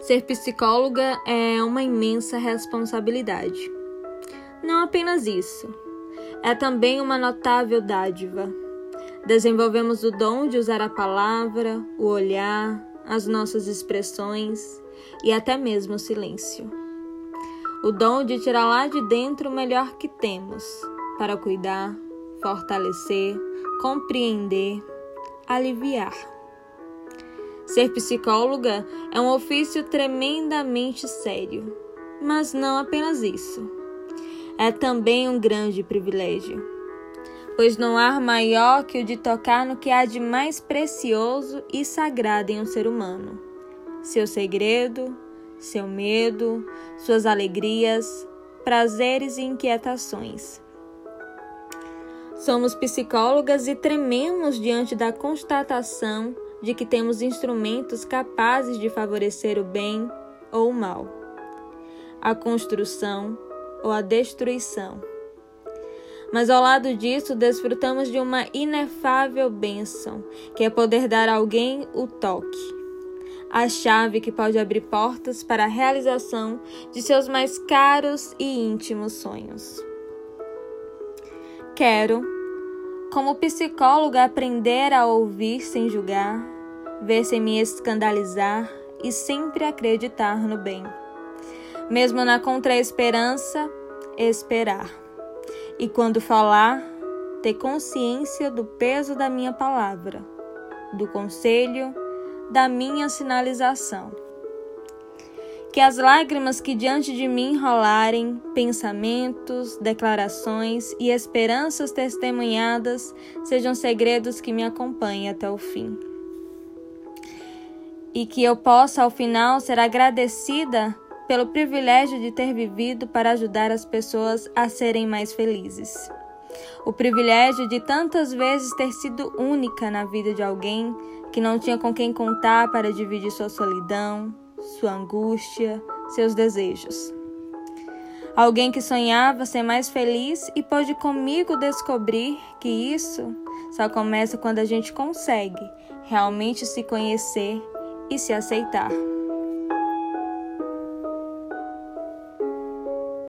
Ser psicóloga é uma imensa responsabilidade. Não apenas isso, é também uma notável dádiva. Desenvolvemos o dom de usar a palavra, o olhar, as nossas expressões e até mesmo o silêncio. O dom de tirar lá de dentro o melhor que temos para cuidar, fortalecer, compreender, aliviar. Ser psicóloga é um ofício tremendamente sério, mas não apenas isso. É também um grande privilégio, pois não há maior que o de tocar no que há de mais precioso e sagrado em um ser humano: seu segredo, seu medo, suas alegrias, prazeres e inquietações. Somos psicólogas e trememos diante da constatação de que temos instrumentos capazes de favorecer o bem ou o mal, a construção ou a destruição. Mas ao lado disso, desfrutamos de uma inefável bênção, que é poder dar a alguém o toque, a chave que pode abrir portas para a realização de seus mais caros e íntimos sonhos. Quero como psicóloga, aprender a ouvir sem julgar, ver sem me escandalizar e sempre acreditar no bem. Mesmo na contra-esperança, esperar. E quando falar, ter consciência do peso da minha palavra, do conselho, da minha sinalização que as lágrimas que diante de mim rolarem, pensamentos, declarações e esperanças testemunhadas sejam segredos que me acompanhem até o fim. E que eu possa, ao final, ser agradecida pelo privilégio de ter vivido para ajudar as pessoas a serem mais felizes. O privilégio de tantas vezes ter sido única na vida de alguém que não tinha com quem contar para dividir sua solidão, sua angústia, seus desejos. Alguém que sonhava ser mais feliz e pôde comigo descobrir que isso só começa quando a gente consegue realmente se conhecer e se aceitar.